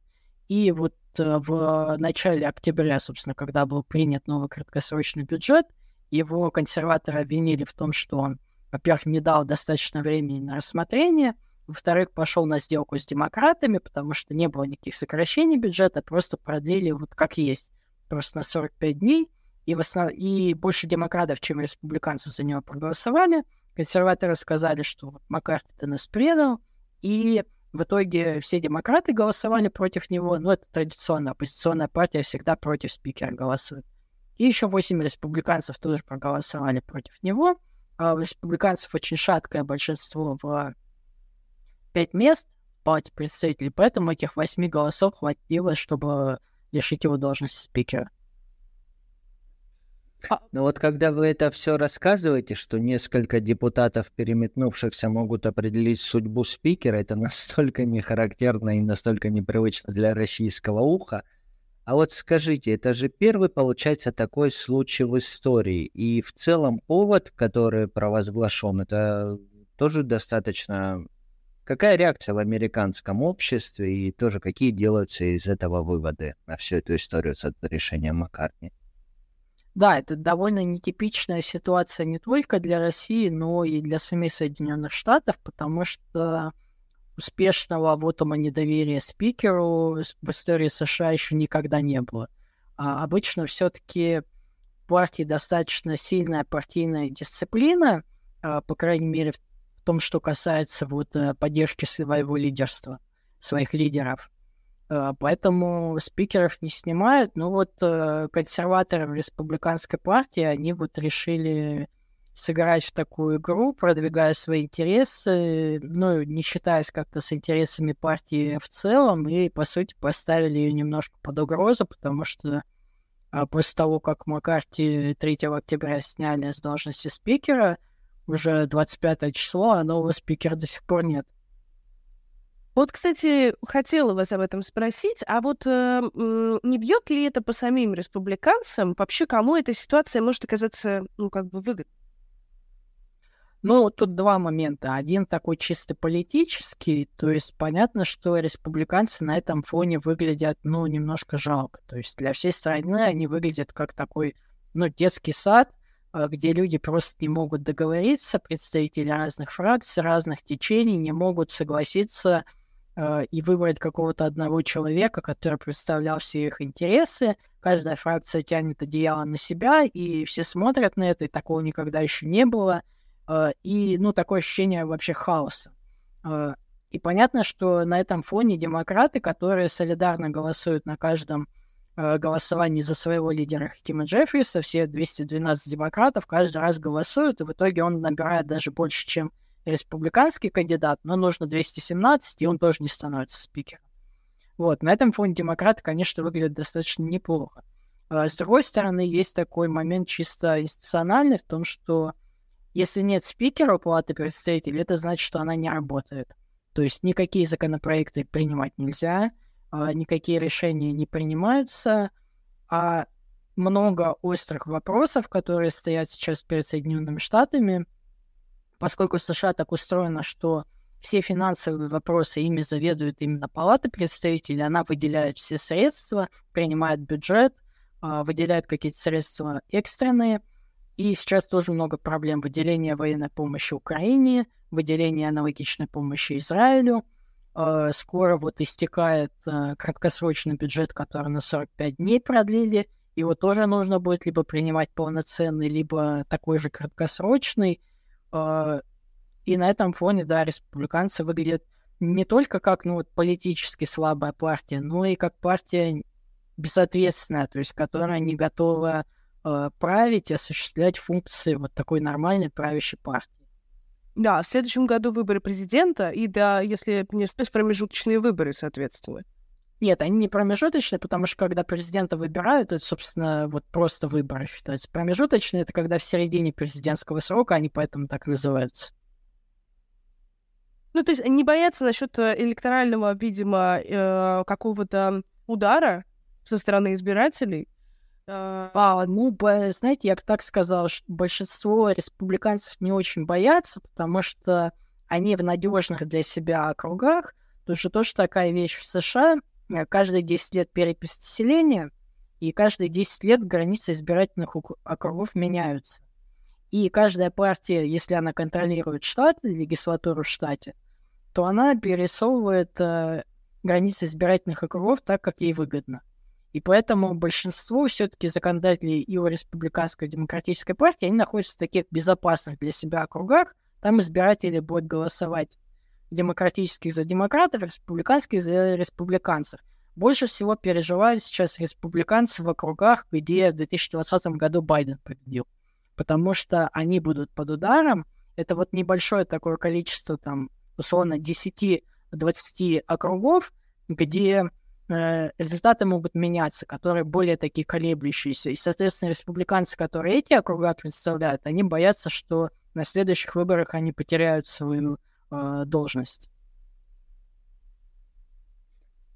И вот э, в начале октября, собственно, когда был принят новый краткосрочный бюджет, его консерваторы обвинили в том, что он, во-первых, не дал достаточно времени на рассмотрение, во-вторых, пошел на сделку с демократами, потому что не было никаких сокращений бюджета, просто продлили вот как есть, просто на 45 дней, и, в основ... и больше демократов, чем республиканцев за него проголосовали. Консерваторы сказали, что Маккарти нас предал, и в итоге все демократы голосовали против него, но это традиционно, оппозиционная партия всегда против спикера голосует. И еще 8 республиканцев тоже проголосовали против него. А у республиканцев очень шаткое большинство в 5 мест в палате представителей, поэтому этих 8 голосов хватило, чтобы лишить его должности спикера. А ну вот когда вы это все рассказываете, что несколько депутатов, переметнувшихся, могут определить судьбу спикера, это настолько не характерно и настолько непривычно для российского уха. А вот скажите, это же первый, получается, такой случай в истории. И в целом повод, который провозглашен, это тоже достаточно... Какая реакция в американском обществе и тоже какие делаются из этого выводы на всю эту историю с решением Маккартни? Да, это довольно нетипичная ситуация не только для России, но и для самих Соединенных Штатов, потому что успешного вотума недоверия спикеру в истории США еще никогда не было. А обычно все-таки партии достаточно сильная партийная дисциплина, а, по крайней мере, в том, что касается вот э, поддержки своего лидерства, своих лидеров. Э, поэтому спикеров не снимают. Ну вот э, консерваторы в республиканской партии, они вот решили сыграть в такую игру, продвигая свои интересы, ну, не считаясь как-то с интересами партии в целом, и, по сути, поставили ее немножко под угрозу, потому что а, после того, как Маккарти 3 октября сняли с должности спикера, уже 25 число, а нового спикера до сих пор нет. Вот, кстати, хотела вас об этом спросить, а вот э, не бьет ли это по самим республиканцам? Вообще, кому эта ситуация может оказаться, ну, как бы выгодной? Ну, тут два момента. Один такой чисто политический, то есть понятно, что республиканцы на этом фоне выглядят, ну, немножко жалко. То есть для всей страны они выглядят как такой, ну, детский сад, где люди просто не могут договориться, представители разных фракций, разных течений не могут согласиться Э, и выбрать какого-то одного человека, который представлял все их интересы. Каждая фракция тянет одеяло на себя, и все смотрят на это, и такого никогда еще не было. Э, и, ну, такое ощущение вообще хаоса. Э, и понятно, что на этом фоне демократы, которые солидарно голосуют на каждом голосовании за своего лидера Тима Джеффриса, все 212 демократов каждый раз голосуют, и в итоге он набирает даже больше, чем республиканский кандидат, но нужно 217, и он тоже не становится спикером. Вот, на этом фоне демократы, конечно, выглядят достаточно неплохо. А с другой стороны, есть такой момент чисто институциональный в том, что если нет спикера у Палаты представителей, это значит, что она не работает. То есть никакие законопроекты принимать нельзя, никакие решения не принимаются, а много острых вопросов, которые стоят сейчас перед Соединенными Штатами – поскольку США так устроено, что все финансовые вопросы ими заведует именно Палата представителей, она выделяет все средства, принимает бюджет, а, выделяет какие-то средства экстренные. И сейчас тоже много проблем. Выделение военной помощи Украине, выделение аналогичной помощи Израилю. А, скоро вот истекает а, краткосрочный бюджет, который на 45 дней продлили. Его тоже нужно будет либо принимать полноценный, либо такой же краткосрочный. А, и на этом фоне, да, республиканцы выглядят не только как, ну, вот, политически слабая партия, но и как партия безответственная, то есть которая не готова э, править осуществлять функции вот такой нормальной правящей партии. Да, в следующем году выборы президента, и да, если не промежуточные выборы, соответственно. Нет, они не промежуточные, потому что когда президента выбирают, это, собственно, вот просто выборы считаются. Промежуточные — это когда в середине президентского срока, они поэтому так называются. Ну, то есть не боятся насчет э, электорального, видимо, э, какого-то удара со стороны избирателей? Э, а, ну, знаете, я бы так сказал, что большинство республиканцев не очень боятся, потому что они в надежных для себя округах. Потому что тоже такая вещь в США, э, каждые 10 лет перепись населения, и каждые 10 лет границы избирательных округов меняются. И каждая партия, если она контролирует штат, легислатуру в штате, то она перерисовывает э, границы избирательных округов так, как ей выгодно. И поэтому большинство все-таки законодателей и у республиканской демократической партии, они находятся в таких безопасных для себя округах, там избиратели будут голосовать демократических за демократов, республиканских за республиканцев. Больше всего переживают сейчас республиканцы в округах, где в 2020 году Байден победил. Потому что они будут под ударом. Это вот небольшое такое количество, там, условно, 10-20 округов, где э, результаты могут меняться, которые более такие колеблющиеся. И, соответственно, республиканцы, которые эти округа представляют, они боятся, что на следующих выборах они потеряют свою э, должность.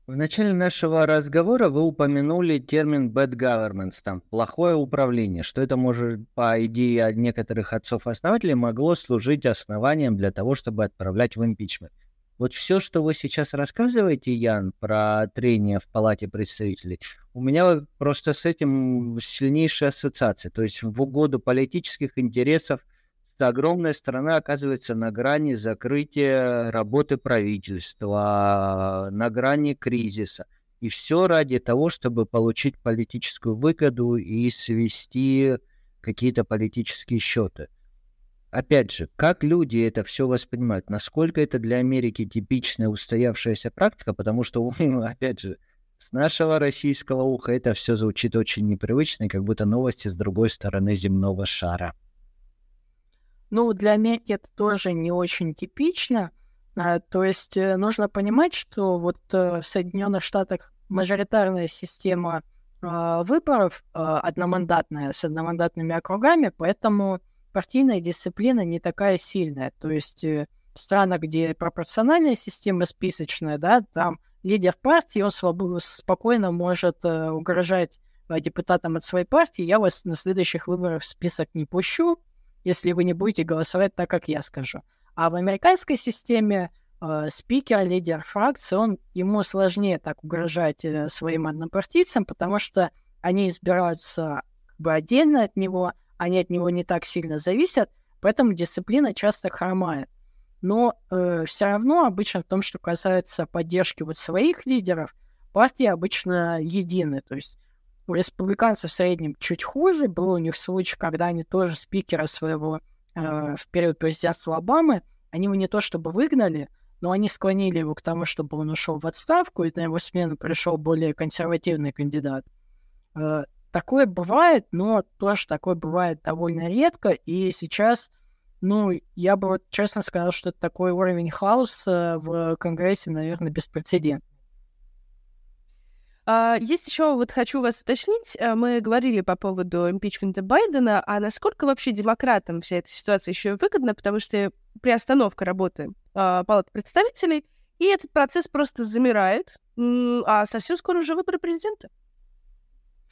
В начале нашего разговора вы упомянули термин bad governance, там, плохое управление, что это может, по идее некоторых отцов-основателей, могло служить основанием для того, чтобы отправлять в импичмент. Вот все, что вы сейчас рассказываете, Ян, про трение в Палате представителей, у меня просто с этим сильнейшая ассоциация. То есть в угоду политических интересов огромная страна оказывается на грани закрытия работы правительства, на грани кризиса. И все ради того, чтобы получить политическую выгоду и свести какие-то политические счеты. Опять же, как люди это все воспринимают? Насколько это для Америки типичная устоявшаяся практика? Потому что, опять же, с нашего российского уха это все звучит очень непривычно, как будто новости с другой стороны земного шара. Ну, для Америки это тоже не очень типично. А, то есть э, нужно понимать, что вот э, в Соединенных Штатах мажоритарная система а, выборов а, одномандатная, с одномандатными округами, поэтому партийная дисциплина не такая сильная. То есть э, в странах, где пропорциональная система списочная, да, там лидер партии, он свободно, спокойно может угрожать депутатам от своей партии, я вас на следующих выборах в список не пущу, если вы не будете голосовать так, как я скажу. А в американской системе э, спикер, лидер фракции, он, ему сложнее так угрожать э, своим однопартийцам, потому что они избираются как бы отдельно от него, они от него не так сильно зависят, поэтому дисциплина часто хромает. Но э, все равно обычно в том, что касается поддержки вот своих лидеров, партии обычно едины. То есть у республиканцев в среднем чуть хуже. Был у них случай, когда они тоже спикера своего э, в период президентства Обамы, они его не то чтобы выгнали, но они склонили его к тому, чтобы он ушел в отставку, и на его смену пришел более консервативный кандидат. Э, такое бывает, но тоже такое бывает довольно редко, и сейчас, ну, я бы вот честно сказал, что такой уровень хаоса в Конгрессе, наверное, беспрецедентный. А, есть еще, вот хочу вас уточнить, э, мы говорили по поводу импичмента Байдена, а насколько вообще демократам вся эта ситуация еще выгодна, потому что приостановка работы а, Палаты представителей, и этот процесс просто замирает, а совсем скоро уже выборы президента.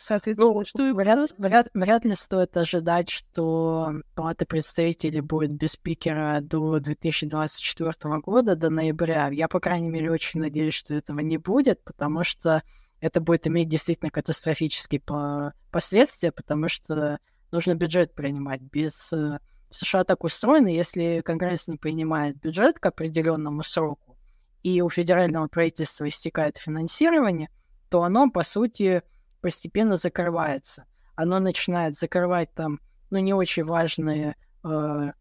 Соответственно, ну, что вряд, вряд, вряд ли стоит ожидать, что Палата представителей будет без спикера до 2024 года, до ноября. Я, по крайней мере, очень надеюсь, что этого не будет, потому что это будет иметь действительно катастрофические по последствия, потому что нужно бюджет принимать. Без э, в США так устроено, если Конгресс не принимает бюджет к определенному сроку, и у федерального правительства истекает финансирование, то оно, по сути, постепенно закрывается. Оно начинает закрывать там, ну, не очень важные э,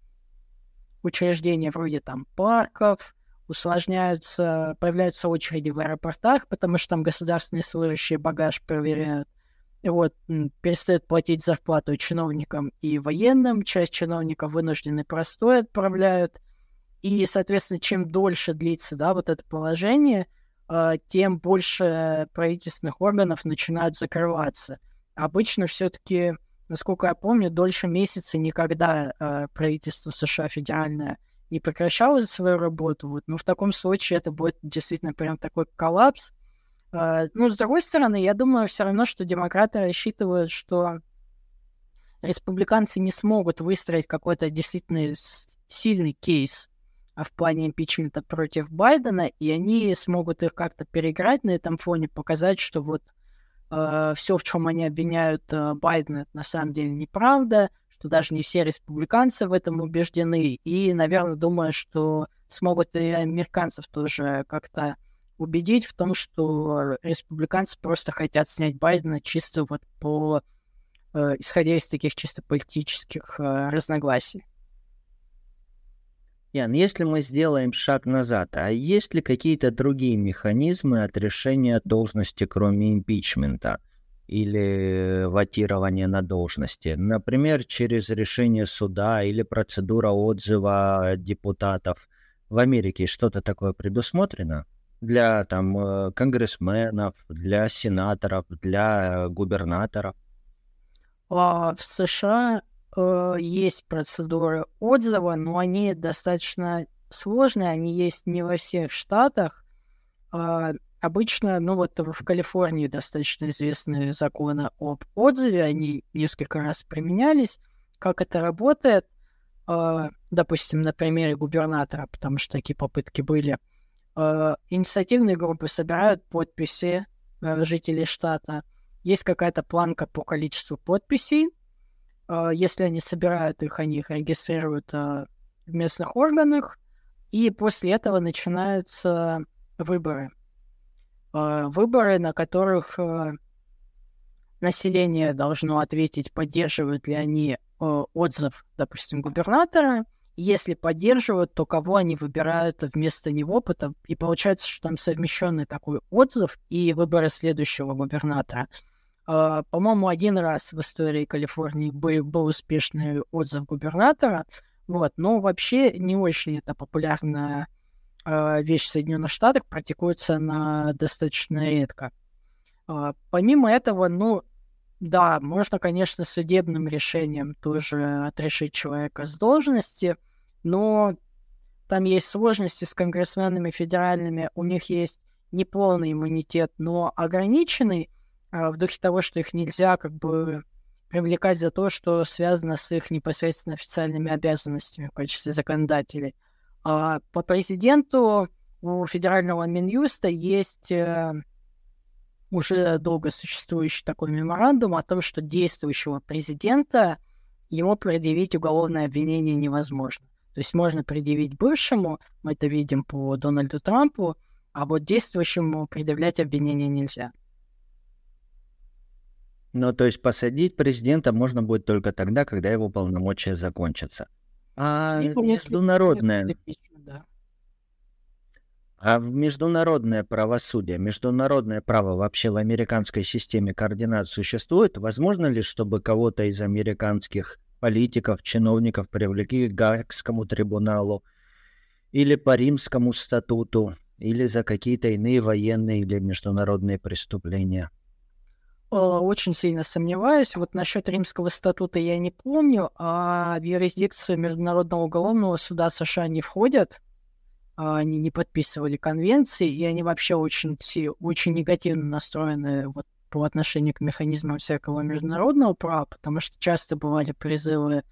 учреждения вроде там парков, усложняются, появляются очереди в аэропортах, потому что там государственные служащие багаж проверяют. И вот перестают платить зарплату чиновникам и военным, часть чиновников вынуждены простой отправляют. И, соответственно, чем дольше длится да, вот это положение, тем больше правительственных органов начинают закрываться. Обычно все-таки, насколько я помню, дольше месяца никогда э, правительство США федеральное не прекращала свою работу, вот, но в таком случае это будет действительно прям такой коллапс. Uh, ну, с другой стороны, я думаю все равно, что демократы рассчитывают, что республиканцы не смогут выстроить какой-то действительно сильный кейс в плане импичмента против Байдена, и они смогут их как-то переиграть на этом фоне, показать, что вот э, все, в чем они обвиняют э, Байдена, это на самом деле неправда, что даже не все республиканцы в этом убеждены, и, наверное, думаю, что смогут и американцев тоже как-то убедить в том, что республиканцы просто хотят снять Байдена чисто вот по э, исходя из таких чисто политических э, разногласий. Ян, если мы сделаем шаг назад, а есть ли какие-то другие механизмы от решения должности, кроме импичмента или ватирования на должности? Например, через решение суда или процедура отзыва депутатов. В Америке что-то такое предусмотрено? Для там э, конгрессменов, для сенаторов, для губернаторов? А в США э, есть процедуры отзыва, но они достаточно сложные, они есть не во всех штатах. Э, обычно, ну вот в Калифорнии достаточно известные законы об отзыве, они несколько раз применялись. Как это работает? Э, допустим, на примере губернатора, потому что такие попытки были. Э, инициативные группы собирают подписи э, жителей штата. Есть какая-то планка по количеству подписей, если они собирают их, они их регистрируют а, в местных органах, и после этого начинаются выборы. А, выборы, на которых население должно ответить, поддерживают ли они отзыв, допустим, губернатора. Если поддерживают, то кого они выбирают вместо него, потому... и получается, что там совмещенный такой отзыв и выборы следующего губернатора. Uh, по-моему, один раз в истории Калифорнии был, был успешный отзыв губернатора, вот, но вообще не очень это популярная uh, вещь в Соединенных Штатах, практикуется она достаточно редко. Uh, помимо этого, ну, да, можно, конечно, судебным решением тоже отрешить человека с должности, но там есть сложности с конгрессменами федеральными, у них есть неполный иммунитет, но ограниченный, а, в духе того, что их нельзя как бы привлекать за то, что связано с их непосредственно официальными обязанностями в качестве законодателей. А по президенту у федерального Минюста есть э, уже долго существующий такой меморандум о том, что действующего президента ему предъявить уголовное обвинение невозможно. То есть можно предъявить бывшему, мы это видим по Дональду Трампу, а вот действующему предъявлять обвинение нельзя. Ну, то есть посадить президента можно будет только тогда, когда его полномочия закончатся. А Либо международное, если impeachment, да. а в международное правосудие, международное право вообще в американской системе координат существует? Возможно ли, чтобы кого-то из американских политиков, чиновников привлекли к Гаагскому трибуналу или по Римскому статуту, или за какие-то иные военные или международные преступления? Э, очень сильно сомневаюсь. Вот насчет римского статута я не помню, а в юрисдикцию Международного уголовного суда США не входят. А Они не подписывали конвенции, и они вообще очень, очень негативно настроены вот по отношению к механизмам всякого международного права, потому что часто бывали призывы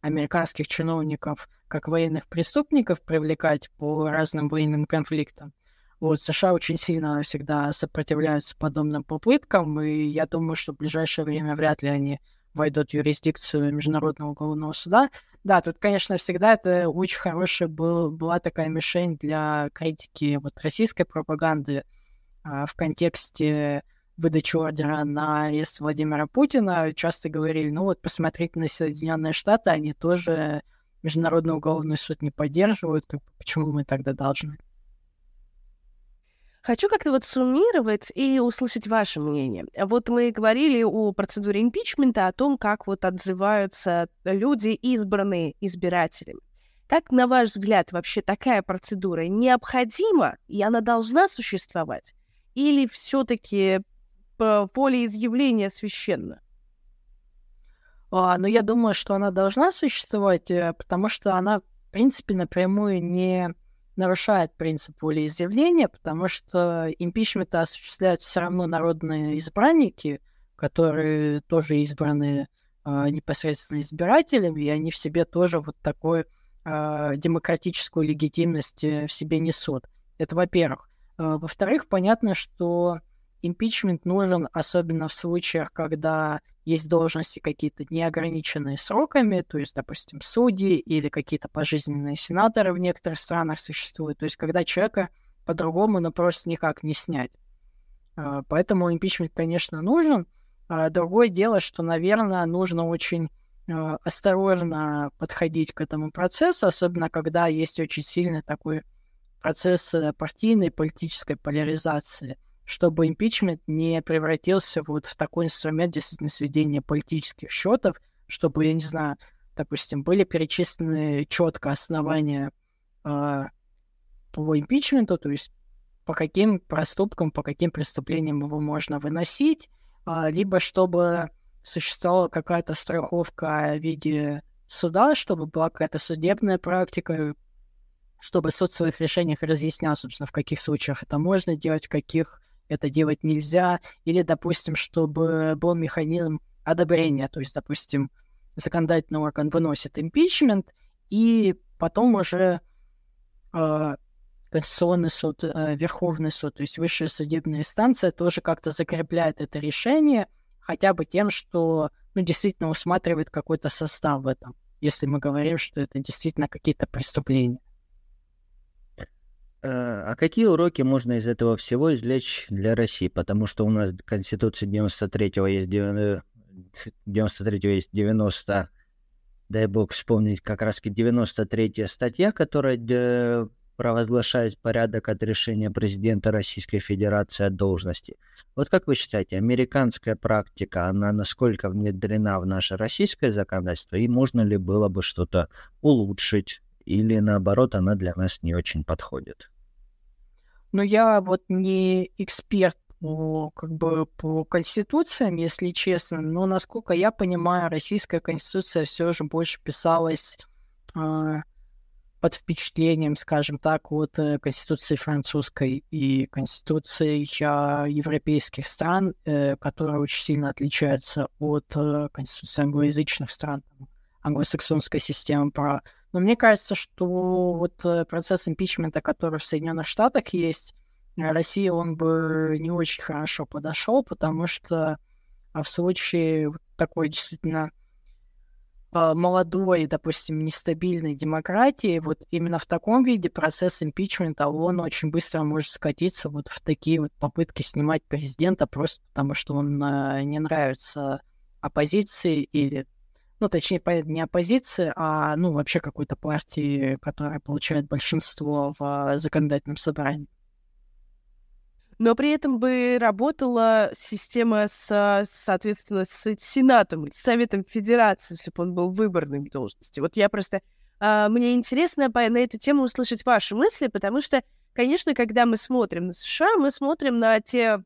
американских чиновников как военных преступников привлекать по разным военным конфликтам. Вот, США очень сильно всегда сопротивляются подобным попыткам, и я думаю, что в ближайшее время вряд ли они войдут в юрисдикцию Международного уголовного суда. Да, тут, конечно, всегда это очень хорошая был, была такая мишень для критики вот, российской пропаганды а, в контексте выдачи ордера на арест Владимира Путина. Часто говорили, ну вот посмотрите на Соединенные Штаты, они тоже Международный уголовный суд не поддерживают, как почему мы тогда должны? Хочу как-то вот суммировать и услышать ваше мнение. Вот мы говорили о процедуре импичмента, о том, как вот отзываются люди, избранные избирателями. Как, на ваш взгляд, вообще такая процедура необходима, и она должна существовать? Или все-таки волеизъявление священно? А, ну, я думаю, что она должна существовать, э, потому что она, в принципе, напрямую не нарушает принцип волеизъявления, потому что импичменты осуществляют все равно народные избранники, которые тоже избраны э, непосредственно избирателями, и они в себе тоже вот такой э, демократическую легитимность э, в себе несут. Это во-первых. Э, во-вторых, понятно, что импичмент нужен особенно в случаях, когда есть должности какие-то неограниченные сроками, то есть, допустим, судьи или какие-то пожизненные сенаторы в некоторых странах существуют, то есть когда человека по-другому, но просто никак не снять. Э, поэтому импичмент, конечно, нужен. А другое дело, что, наверное, нужно очень э, осторожно подходить к этому процессу, особенно когда есть очень сильный такой процесс э, партийной политической поляризации, чтобы импичмент не превратился вот в такой инструмент действительно сведения политических счетов, чтобы, я не знаю, допустим, были перечислены четко основания э, по импичменту, то есть по каким проступкам, по каким преступлениям его можно выносить, э, либо чтобы существовала какая-то страховка в виде суда, чтобы была какая-то судебная практика, чтобы суд в своих решениях разъяснял, собственно, в каких случаях это можно делать, в каких это делать нельзя, или, допустим, чтобы был механизм одобрения, то есть, допустим, законодательный орган выносит импичмент, и потом уже э, Конституционный суд, э, Верховный суд, то есть высшая судебная инстанция тоже как-то закрепляет это решение, хотя бы тем, что ну, действительно усматривает какой-то состав в этом, если мы говорим, что это действительно какие-то преступления. Э, а какие уроки можно из этого всего извлечь для России? Потому что у нас в Конституции 93-го есть 93 есть 90, дай бог вспомнить, как раз 93 статья, которая провозглашает порядок от решения президента Российской Федерации от должности. Вот как вы считаете, американская практика, она насколько внедрена в наше российское законодательство, и можно ли было бы что-то улучшить, или наоборот, она для нас не очень подходит? Но я вот не эксперт по, как бы, по конституциям, если честно, но, насколько я понимаю, российская конституция все же больше писалась э, под впечатлением, скажем так, от э, конституции французской и конституции э, европейских стран, э, которые очень сильно отличаются от э, конституции англоязычных стран, англосаксонской системы права. Но мне кажется, что вот э, процесс импичмента, который в Соединенных Штатах есть, э, России он бы не очень хорошо подошел, потому что а в случае такой действительно а, молодой, допустим, нестабильной демократии, вот именно в таком виде процесс импичмента, он очень быстро может скатиться вот в такие вот попытки снимать президента просто потому, что он э, не нравится оппозиции или ну, точнее, не оппозиции, а, ну, вообще какой-то партии, которая получает большинство в а, законодательном собрании. Но при этом бы работала система с, соответственно, с Сенатом, с Советом Федерации, если бы он был выборной в должности. Вот я просто... А, мне интересно на эту тему услышать ваши мысли, потому что, конечно, когда мы смотрим на США, мы смотрим на те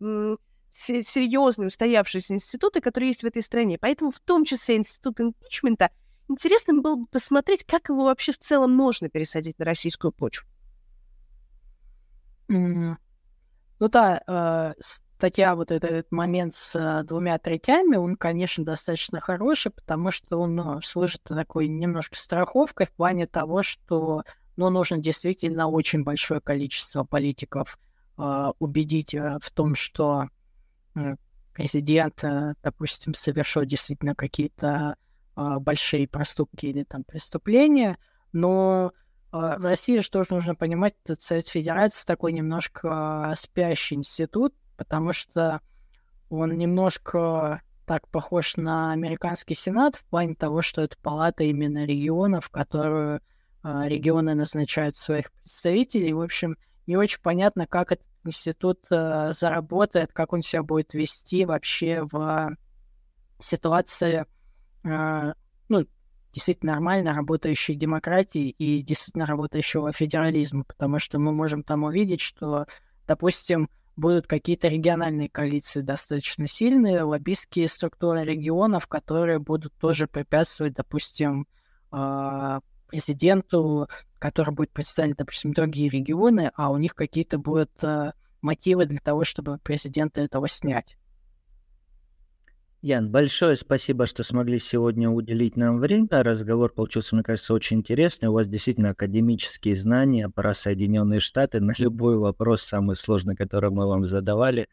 серьезные устоявшиеся институты, которые есть в этой стране. Поэтому в том числе институт импичмента интересно было бы посмотреть, как его вообще в целом можно пересадить на российскую почву. Ну да, э, статья, вот этот, момент с э, двумя третями, он, конечно, достаточно хороший, потому что он ну, служит такой немножко страховкой в плане того, что ну, нужно действительно очень большое количество политиков э, убедить э, в том, что президент, э, допустим, совершил действительно какие-то а, большие проступки или там преступления, но а, в России же тоже нужно понимать, что Совет Федерации такой немножко спящий институт, потому что он немножко так похож на американский сенат в плане того, что это палата именно регионов, которую а, регионы назначают своих представителей. В общем, не очень понятно, как этот институт э, заработает, как он себя будет вести вообще в ситуации, э, ну, действительно нормально работающей демократии и действительно работающего федерализма, потому что мы можем там увидеть, что, допустим, будут какие-то региональные коалиции достаточно сильные, лоббистские структуры регионов, которые будут тоже препятствовать, допустим, э, президенту, который будет представлять, допустим, другие регионы, а у них какие-то будут э, мотивы для того, чтобы президента этого снять. Ян, большое спасибо, что смогли сегодня уделить нам время. Разговор получился, мне кажется, очень интересный. У вас действительно академические знания про Соединенные Штаты. На любой вопрос, самый сложный, который мы вам задавали,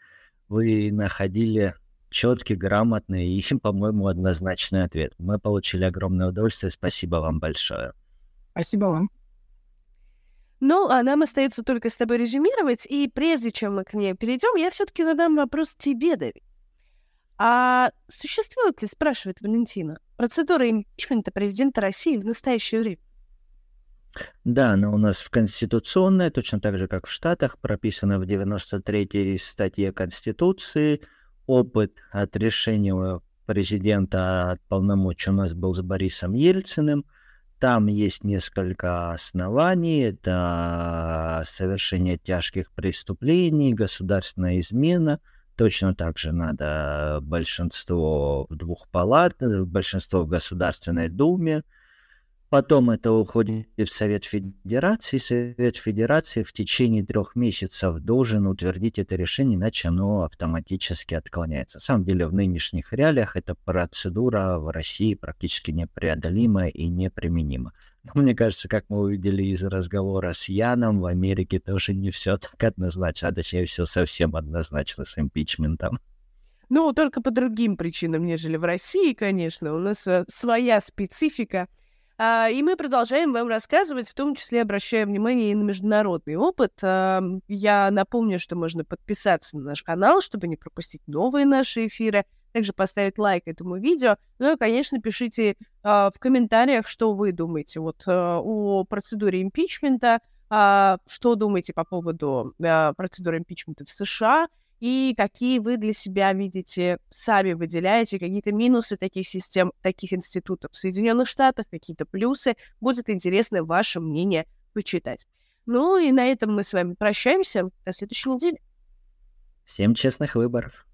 вы находили четкий, грамотный и, по-моему, однозначный ответ. Мы получили огромное удовольствие. Спасибо вам большое. Спасибо вам. Ну, а нам остается только с тобой резюмировать, и прежде чем мы к ней перейдем, я все-таки задам вопрос тебе, Давид. А существует ли, спрашивает Валентина, процедура импичмента президента России в настоящее время? Да, она у нас в Конституционной, точно так же, как в Штатах, прописана в 93-й статье Конституции. Опыт от решения президента от полномочий у нас был с Борисом Ельциным. Там есть несколько оснований. Это совершение тяжких преступлений, государственная измена – Точно так же надо большинство двух палат, большинство в Государственной Думе. Потом это уходит в Совет Федерации. Совет Федерации в течение трех месяцев должен утвердить это решение, иначе оно автоматически отклоняется. На самом деле в нынешних реалиях эта процедура в России практически непреодолима и неприменима. Мне кажется, как мы увидели из разговора с Яном, в Америке тоже не все так однозначно, а точнее все совсем однозначно с импичментом. Ну, только по другим причинам, нежели в России, конечно. У нас э, своя специфика. А, и мы продолжаем вам рассказывать, в том числе обращая внимание и на международный опыт. А, я напомню, что можно подписаться на наш канал, чтобы не пропустить новые наши эфиры также поставить лайк этому видео. Ну и, конечно, пишите э, в комментариях, что вы думаете вот э, о процедуре импичмента, что думаете по поводу процедуры импичмента в США, и какие вы для себя видите, сами выделяете какие-то минусы таких систем, таких институтов в Соединенных Штатах, какие-то плюсы. Будет интересно ваше мнение почитать. Ну и на этом мы с вами прощаемся. До следующей недели. Всем честных выборов.